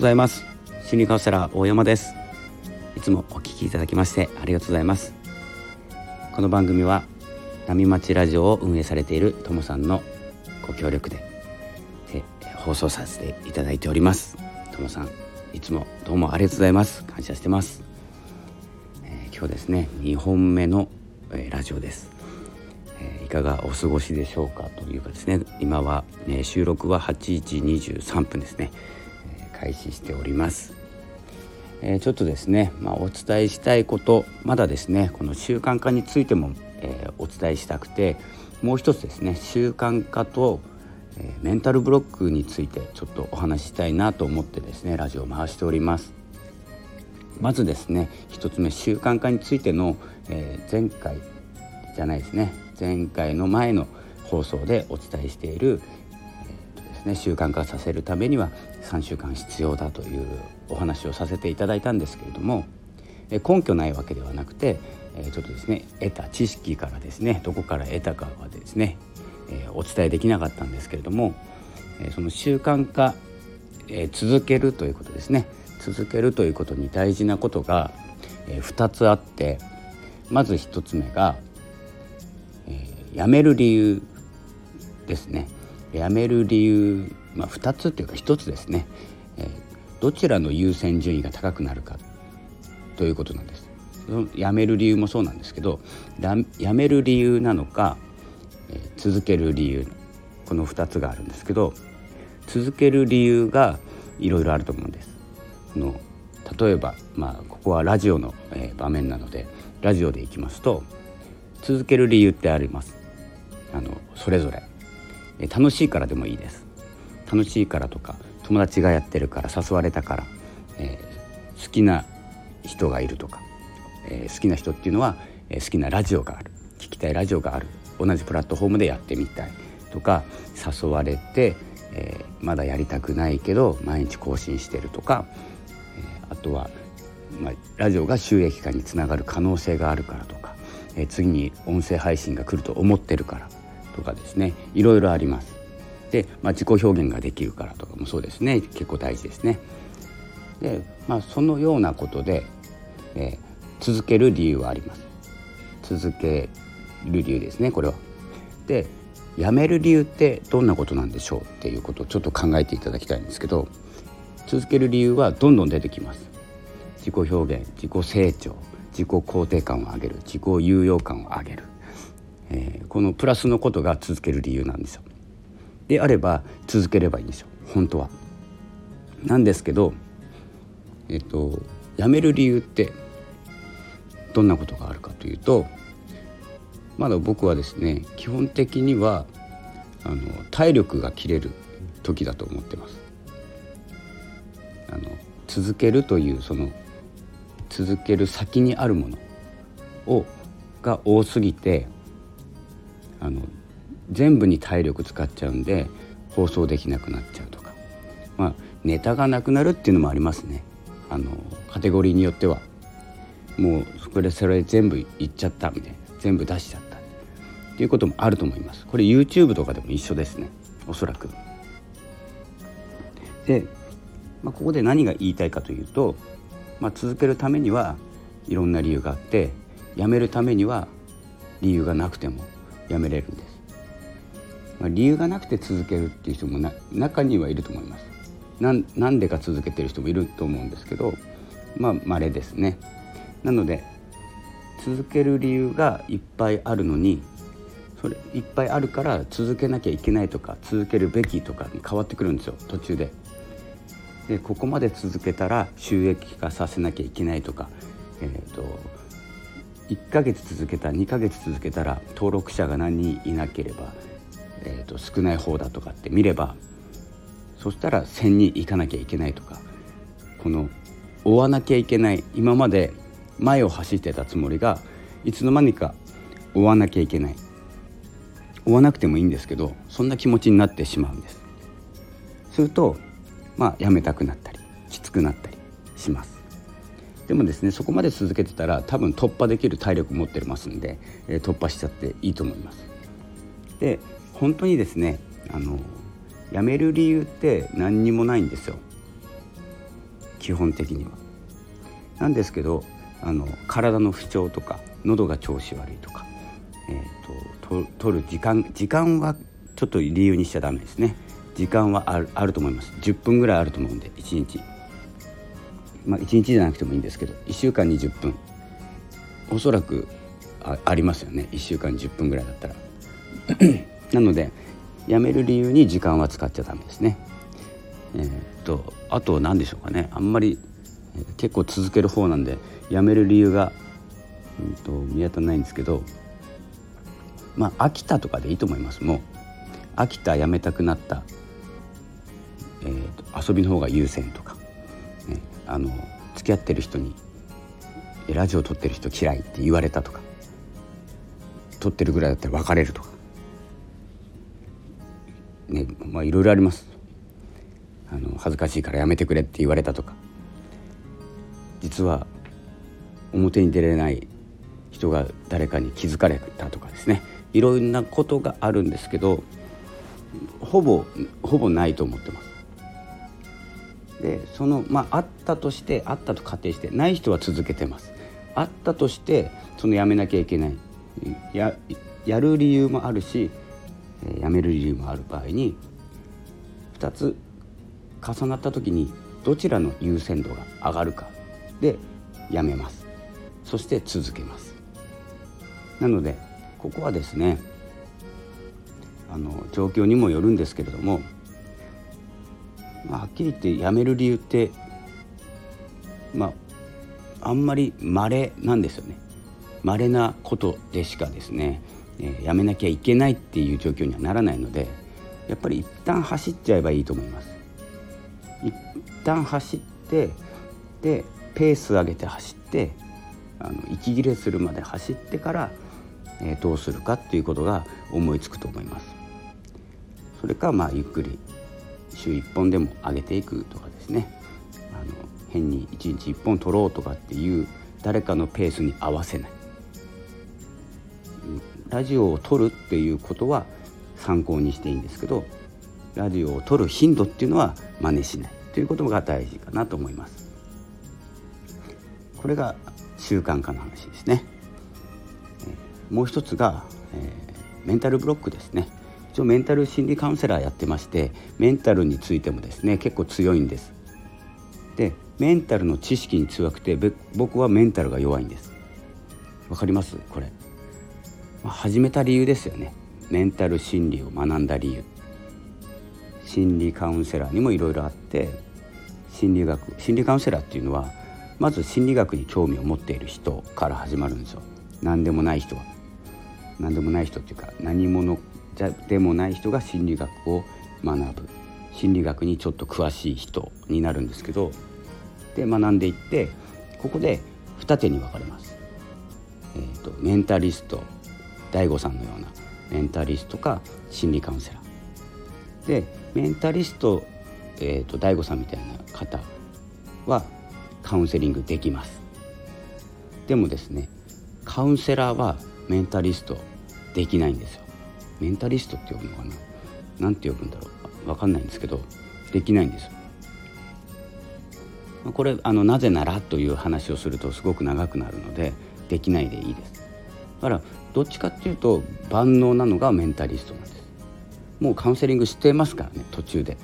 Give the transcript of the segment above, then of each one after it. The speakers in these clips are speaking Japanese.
ございます。心理カウンセラー大山です。いつもお聞きいただきましてありがとうございます。この番組は波町ラジオを運営されているともさんのご協力で放送させていただいております。ともさんいつもどうもありがとうございます。感謝してます、えー、今日ですね2本目の、えー、ラジオです。えいかがお過ごしでしょうかというかですね今は、ね、収録は8時23分ですね、開始しております、えちょっとですね、まあ、お伝えしたいことまだですねこの習慣化についても、えお伝えしたくてもう一つですね習慣化と、えメンタルブロックについてちょっとお話ししたいなと思ってですねラジオを回しております。まずですね一つ目習慣化についての、え前回じゃないですね前回の前の放送でお伝えしている、ね、習慣化させるためには3週間必要だというお話をさせていただいたんですけれども根拠ないわけではなくてちょっとですね得た知識からですねどこから得たかはですねお伝えできなかったんですけれどもその習慣化続けるということですね。続けるということに大事なことが2つあってまず1つ目が辞める理由ですね。辞める理由、まあ、2つっていうか1つですね、えー、どちらの優先順位が高くなるか。ということなんです。辞める理由もそうなんですけど辞める理由なのか、えー、続ける理由。この2つがあるんですけど続ける理由がいろいろあると思うんです。の例えば、まあ、ここはラジオの、えー、場面なのでラジオでいきますと続ける理由ってあります。あのそれぞれ、楽しいからでもいいです。楽しいからとか友達がやってるから誘われたから、えー、好きな人がいるとか、えー、好きな人っていうのは、えー、好きなラジオがある。聞きたいラジオがある。同じプラットフォームでやってみたいとか誘われて、えまだやりたくないけど毎日更新してるとか、えあとは、まあ、ラジオが収益化につながる可能性があるからとか、え次に音声配信が来ると思ってるからとかですねいろいろあります。で、まあ、自己表現ができるからとかもそうですね結構大事ですね。で、まあ、そのようなことで、えー、続ける理由はあります。続ける理由ですねこれは。でやめる理由ってどんなことなんでしょうっていうことをちょっと考えていただきたいんですけど続ける理由はどんどん出てきます。自己表現自己成長自己肯定感を上げる自己有用感を上げるえー、このプラスのことが続ける理由なんですよ。であれば続ければいいんですよ本当は。なんですけど、えっと、やめる理由ってどんなことがあるかというとまだ僕はですね基本的にはあの体力が切れる時だと思ってます。あの続けるというその続ける先にあるものをが多すぎてあの全部に体力使っちゃうんで放送できなくなっちゃうとか、まあ、ネタがなくなるっていうのもありますね。あのカテゴリーによっては。もうそれそれ全部いっちゃったみたいな。全部出しちゃった。っていうこともあると思います。これ YouTube とかでも一緒ですね。おそらく。で、まあ、ここで何が言いたいかというと、まあ、続けるためにはいろんな理由があってやめるためには理由がなくてもやめれるんです、まあ、理由がなくて続けるっていう人もな中にはいると思います。なんでか続けてる人もいると思うんですけどまあ稀ですね。なので続ける理由がいっぱいあるのにそれいっぱいあるから続けなきゃいけないとか続けるべきとかに変わってくるんですよ。途中で。でここまで続けたら収益化させなきゃいけないとか、えーと1ヶ月続けた2ヶ月続けたら登録者が何人いなければ、えー、と少ない方だとかって見ればそしたら1,000人いかなきゃいけないとかこの追わなきゃいけない今まで前を走ってたつもりがいつの間にか追わなきゃいけない。追わなくてもいいんですけどそんな気持ちになってしまうんです。するとまあやめたくなったりきつくなったりします。でもですねそこまで続けてたら多分突破できる体力持ってますんで、え、突破しちゃっていいと思います。で本当にですねあの辞める理由って何にもないんですよ。基本的には。なんですけどあの体の不調とか喉が調子悪いとか、えーと、と取る時間時間はちょっと理由にしちゃダメですね時間はあるあると思います10分ぐらいあると思うんで1日まあ1日じゃなくてもいいんですけど1週間に10分。おそらくあありますよね。1週間に10分ぐらいだったら。なのでやめる理由に時間は使っちゃダメですね。えー、っとあと何でしょうかね。あんまり結構続ける方なんでやめる理由が、うんと、見当たらないんですけどまあ飽きたとかでいいと思います。もう飽きたやめたくなった、えーと、遊びの方が優先とか、あの付き合ってる人にラジオ撮ってる人嫌いって言われたとか。撮ってるぐらいだったら別れるとか。ねまあいろいろあります。あの恥ずかしいからやめてくれって言われたとか。実は表に出れない人が誰かに気づかれたとかですね。いろんなことがあるんですけどほぼほぼないと思ってます。でそのまああったとしてあったと仮定してない人は続けてます。あったとしてそのやめなきゃいけない。ややる理由もあるしやめる理由もある場合に2つ重なった時にどちらの優先度が上がるか。でやめます。そして続けます。なのでここはですねあの状況にもよるんですけれども、まあ、はっきり言ってやめる理由ってまああんまり稀なんですよね稀なことでしかですね、えー、やめなきゃいけないっていう状況にはならないのでやっぱり一旦走っちゃえばいいと思います一旦走ってでペース上げて走ってあの息切れするまで走ってから、えー、どうするかっていうことが思いつくと思います。それかまあゆっくり週1本でも上げていくとかですねあの変に1日1本取ろうとかっていう誰かのペースに合わせないラジオを取るっていうことは参考にしていいんですけどラジオを取る頻度っていうのは真似しないということが大事かなと思います。これが習慣化の話ですね。もう一つが、えー、メンタルブロックですね。一応メンタル心理カウンセラーやってましてメンタルについてもですね結構強いんです。でメンタルの知識に強くて僕はメンタルが弱いんです。わかります？これ、まあ、始めた理由ですよね。メンタル心理を学んだ理由。心理カウンセラーにもいろいろあって心理学心理カウンセラーっていうのはまず心理学に興味を持っている人から始まるんですよ。何でもない人は。何でもない人っていうか何者でもない人が心理学を学ぶ心理学にちょっと詳しい人になるんですけどで学んでいってここで二手に分かれます。えーと、メンタリスト DAIGO さんのようなメンタリストか心理カウンセラー。でメンタリスト、えーと、と DAIGO さんみたいな方はカウンセリングできますでもですねカウンセラーはメンタリストできないんですよメンタリストって呼ぶのかな？何て呼ぶんだろう？分かんないんですけどできないんです。これあのなぜならという話をするとすごく長くなるのでできないでいいです。だからどっちかっていうと万能なのがメンタリストなんです。もうカウンセリングしてますからね途中で。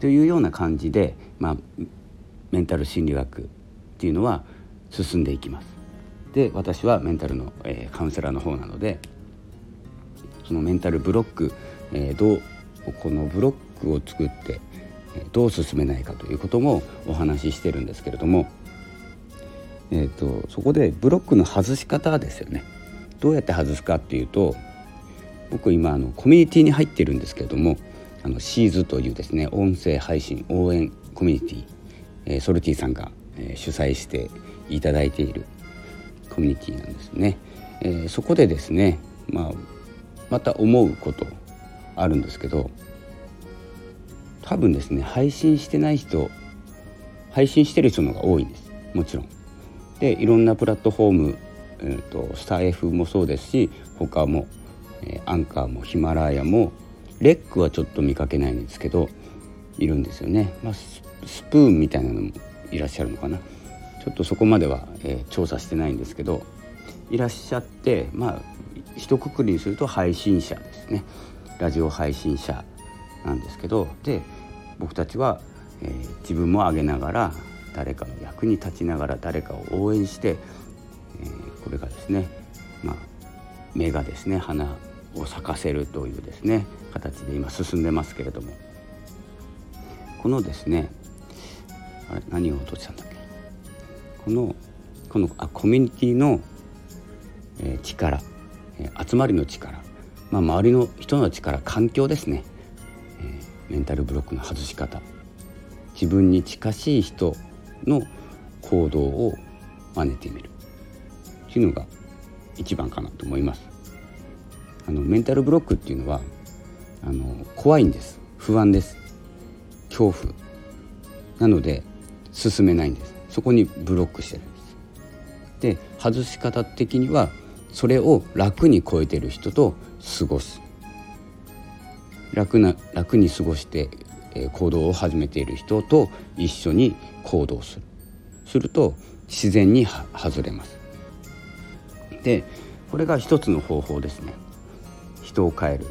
というような感じで、まあ、メンタル心理学っていうのは進んでいきます。で私はメンタルの、えー、カウンセラーの方なのでそのメンタルブロック、えー、どうこのブロックを作ってどう進めないかということもお話ししてるんですけれども、えーと、そこでブロックの外し方ですよねどうやって外すかっていうと僕今あのコミュニティに入ってるんですけれどもあのシーズというですね音声配信応援コミュニティえソルティさんが、え主催していただいているコミュニティなんですね。えー、そこでですね、まあ、また思うことあるんですけど多分ですね配信してない人配信してる人の方が多いんですもちろん。でいろんなプラットフォーム、えーと、スタイフもそうですし他も、えー、アンカーもヒマラヤもレックはちょっと見かけないんですけどいるんですよね。まあスプーンみたいなのもいらっしゃるのかなちょっとそこまでは、えー、調査してないんですけどいらっしゃってまあ一括りにすると配信者ですね。ラジオ配信者なんですけどで僕たちは、えー、自分も上げながら誰かの役に立ちながら誰かを応援して、えー、これがですね、まあ、芽がですね花を咲かせるというですね形で今進んでますけれども。このですねあれ何を落としたんだっけ？このこのあコミュニティの、えー、力、集まりの力、まあ、周りの人の力環境ですね、え、メンタルブロックの外し方。自分に近しい人の行動を真似てみる。というのが一番かなと思います。あのメンタルブロックっていうのはあの怖いんです。不安です。恐怖。なので進めないんです。そこにブロックしてるんです。で外し方的にはそれを楽に超えてる人と過ごす。楽な楽に過ごして行動を始めている人と一緒に行動する。すると自然に外れます。でこれが一つの方法ですね。人を変える。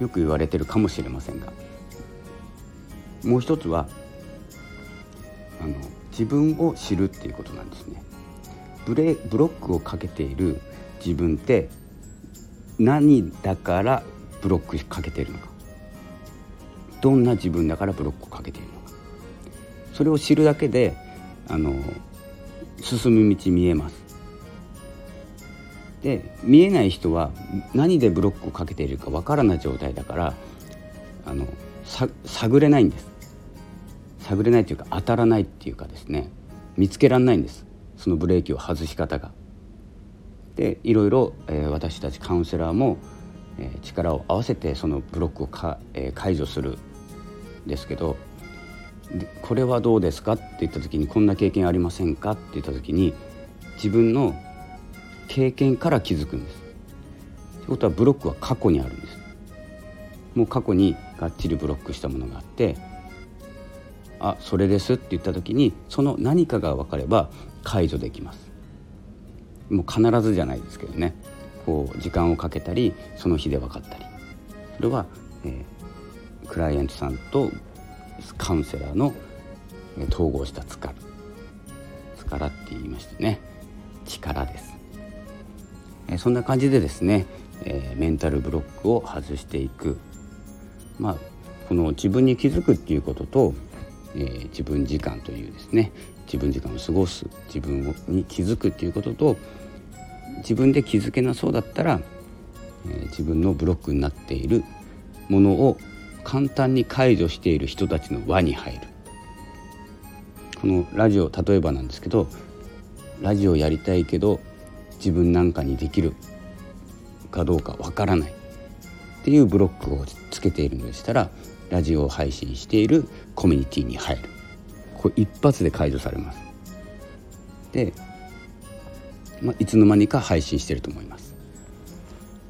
よく言われてるかもしれませんが。もう一つはあの自分を知るっていうことなんですね。ブレブロックをかけている自分って何だからブロックかけているのか？どんな自分だからブロックをかけているのか？それを知るだけであの進む道見えます。で見えない人は何でブロックをかけているかわからない状態だからあの探れないんです。探れないというか当たらないっていうかですね見つけられないんです。そのブレーキを外し方が。でいろいろ、えー、私たちカウンセラーも、えー、力を合わせてそのブロックをか、えー、解除するんですけどでこれはどうですかって言った時にこんな経験ありませんかって言った時に自分の経験から気づくんです。ということはブロックは過去にあるんです。もう過去にがっちりブロックしたものがあってあそれですって言った時にその何かが分かれば解除できます。もう必ずじゃないですけどね。こう時間をかけたりその日で分かったり。それは、えー、クライアントさんとカウンセラーの、え、統合した力力って言いましたね。力です、えー、そんな感じでですね、えー、メンタルブロックを外していく。まあこの自分に気づくっていうこととえー、自分時間というですね自分時間を過ごす自分に気づくっていうことと自分で気づけなそうだったら、えー、自分のブロックになっているものを簡単に解除している人たちの輪に入る。このラジオ例えばなんですけどラジオやりたいけど自分なんかにできるかどうかわからないっていうブロックをつけているのでしたらラジオを配信しているコミュニティに入る。これ一発で解除されます。で、まあ、いつの間にか配信してると思います。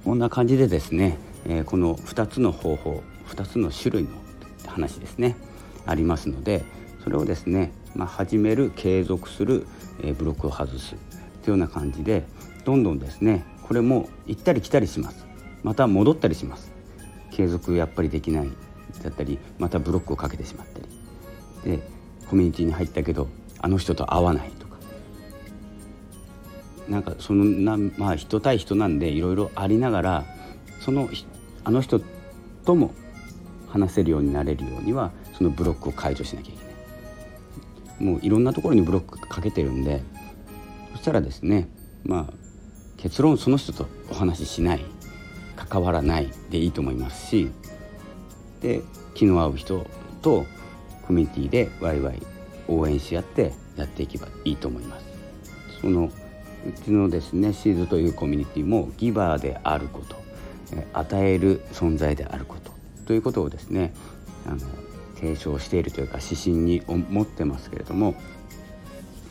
こんな感じでですね、えー、この2つの方法2つの種類の話ですねありますのでそれをですね、まあ、始める継続する、えー、ブロックを外すというような感じでどんどんですねこれも行ったり来たりします。また戻ったりします。継続やっぱりできない。だったりまたブロックをかけてしまったり。でコミュニティに入ったけどあの人と会わないとか。なんかそのなまあ人対人なんでいろいろありながらそのあの人とも話せるようになれるようにはそのブロックを解除しなきゃいけない。もういろんなところにブロックかけてるんでそしたらですねまあ結論その人とお話ししない。関わらないでいいと思いますしで気の合う人とコミュニティでワイワイ応援し合ってやっていけばいいと思います。そのうちのですねシーズというコミュニティもギバーであること与える存在であることということをですねあの提唱しているというか指針に持ってますけれども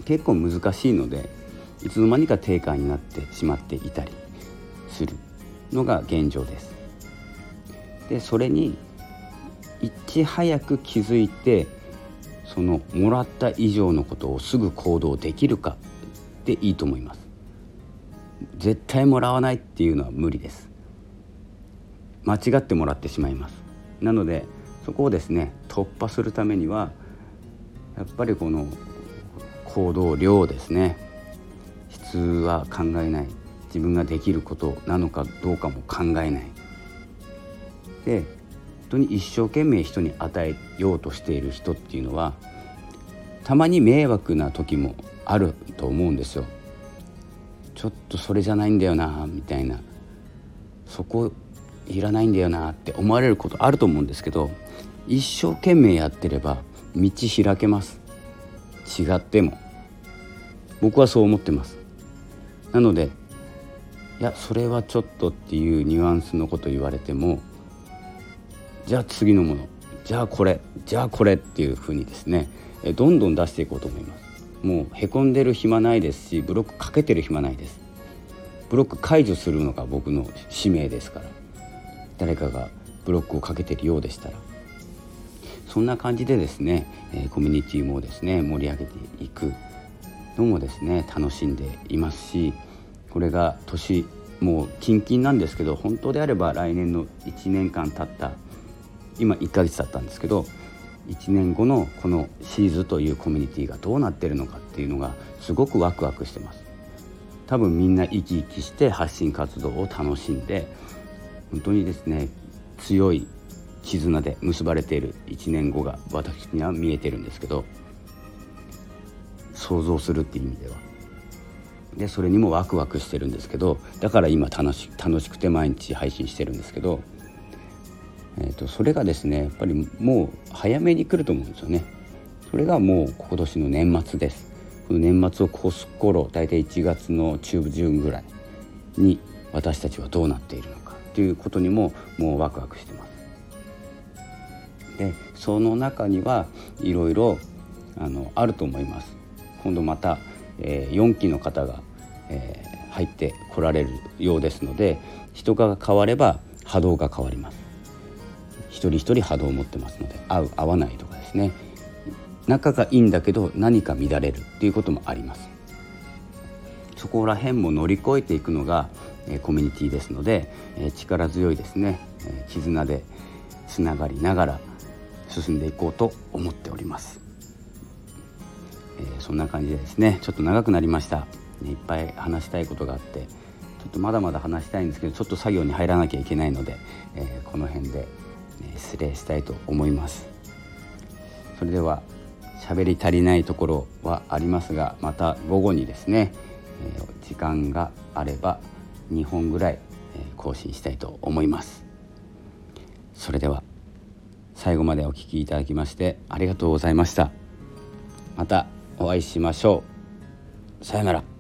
結構難しいのでいつの間にか定価になってしまっていたりするのが現状です。でそれにいち早く気づいてそのもらった以上のことをすぐ行動できるかでいいと思います。絶対もらわないっていうのは無理です。間違ってもらってしまいます。なのでそこをですね突破するためにはやっぱりこの行動量ですね。質は考えない。自分ができることなのかどうかも考えない。で当に一生懸命人に与えようとしている人っていうのはたまに迷惑な時もあると思うんですよ。ちょっとそれじゃないんだよなみたいな。そこいらないんだよなって思われることあると思うんですけど一生懸命やってれば道開けます。違っても。僕はそう思ってます。なのでいやそれはちょっとっていうニュアンスのこと言われてもじゃあ次のもの。じゃあこれ。じゃあこれっていうふうにですね。どんどん出していこうと思います。もうへこんでる暇ないですしブロックかけてる暇ないです。ブロック解除するのが僕の使命ですから。誰かがブロックをかけてるようでしたら。そんな感じでですね、えコミュニティもですね盛り上げていくのもですね楽しんでいますしこれが年もう近々なんですけど本当であれば来年の1年間経った今1ヶ月経ったんですけど1年後のこのシーズというコミュニティがどうなってるのかっていうのがすごくワクワクしてます。多分みんな生き生きして発信活動を楽しんで本当にですね強い絆で結ばれている1年後が私には見えてるんですけど想像するっていう意味では。でそれにもワクワクしてるんですけどだから今楽し楽しくて毎日配信してるんですけどえーと、それがですねやっぱりもう早めに来ると思うんですよね。それがもう今年の年末です。この年末を越す頃大体1月の中旬ぐらいに私たちはどうなっているのかということにももうワクワクしてます。でその中にはいろいろあのあると思います。今度また、えー、4期の方が、えー、入ってこられるようですので人が変われば波動が変わります。一人一人波動を持ってますので合う合わないとかですね。仲がいいんだけど何か乱れるっていうこともあります。そこら辺も乗り越えていくのが、えコミュニティですので、え力強いですね、え絆でつながりながら進んでいこうと思っております、えそんな感じでですね。ちょっと長くなりました。ねいっぱい話したいことがあってちょっとまだまだ話したいんですけどちょっと作業に入らなきゃいけないので、えこの辺で失礼したいと思います。それでは喋り足りないところはありますがまた午後にですね、え、時間があれば2本ぐらい、え、更新したいと思います。それでは最後までお聴きいただきましてありがとうございました。またお会いしましょう。さよなら。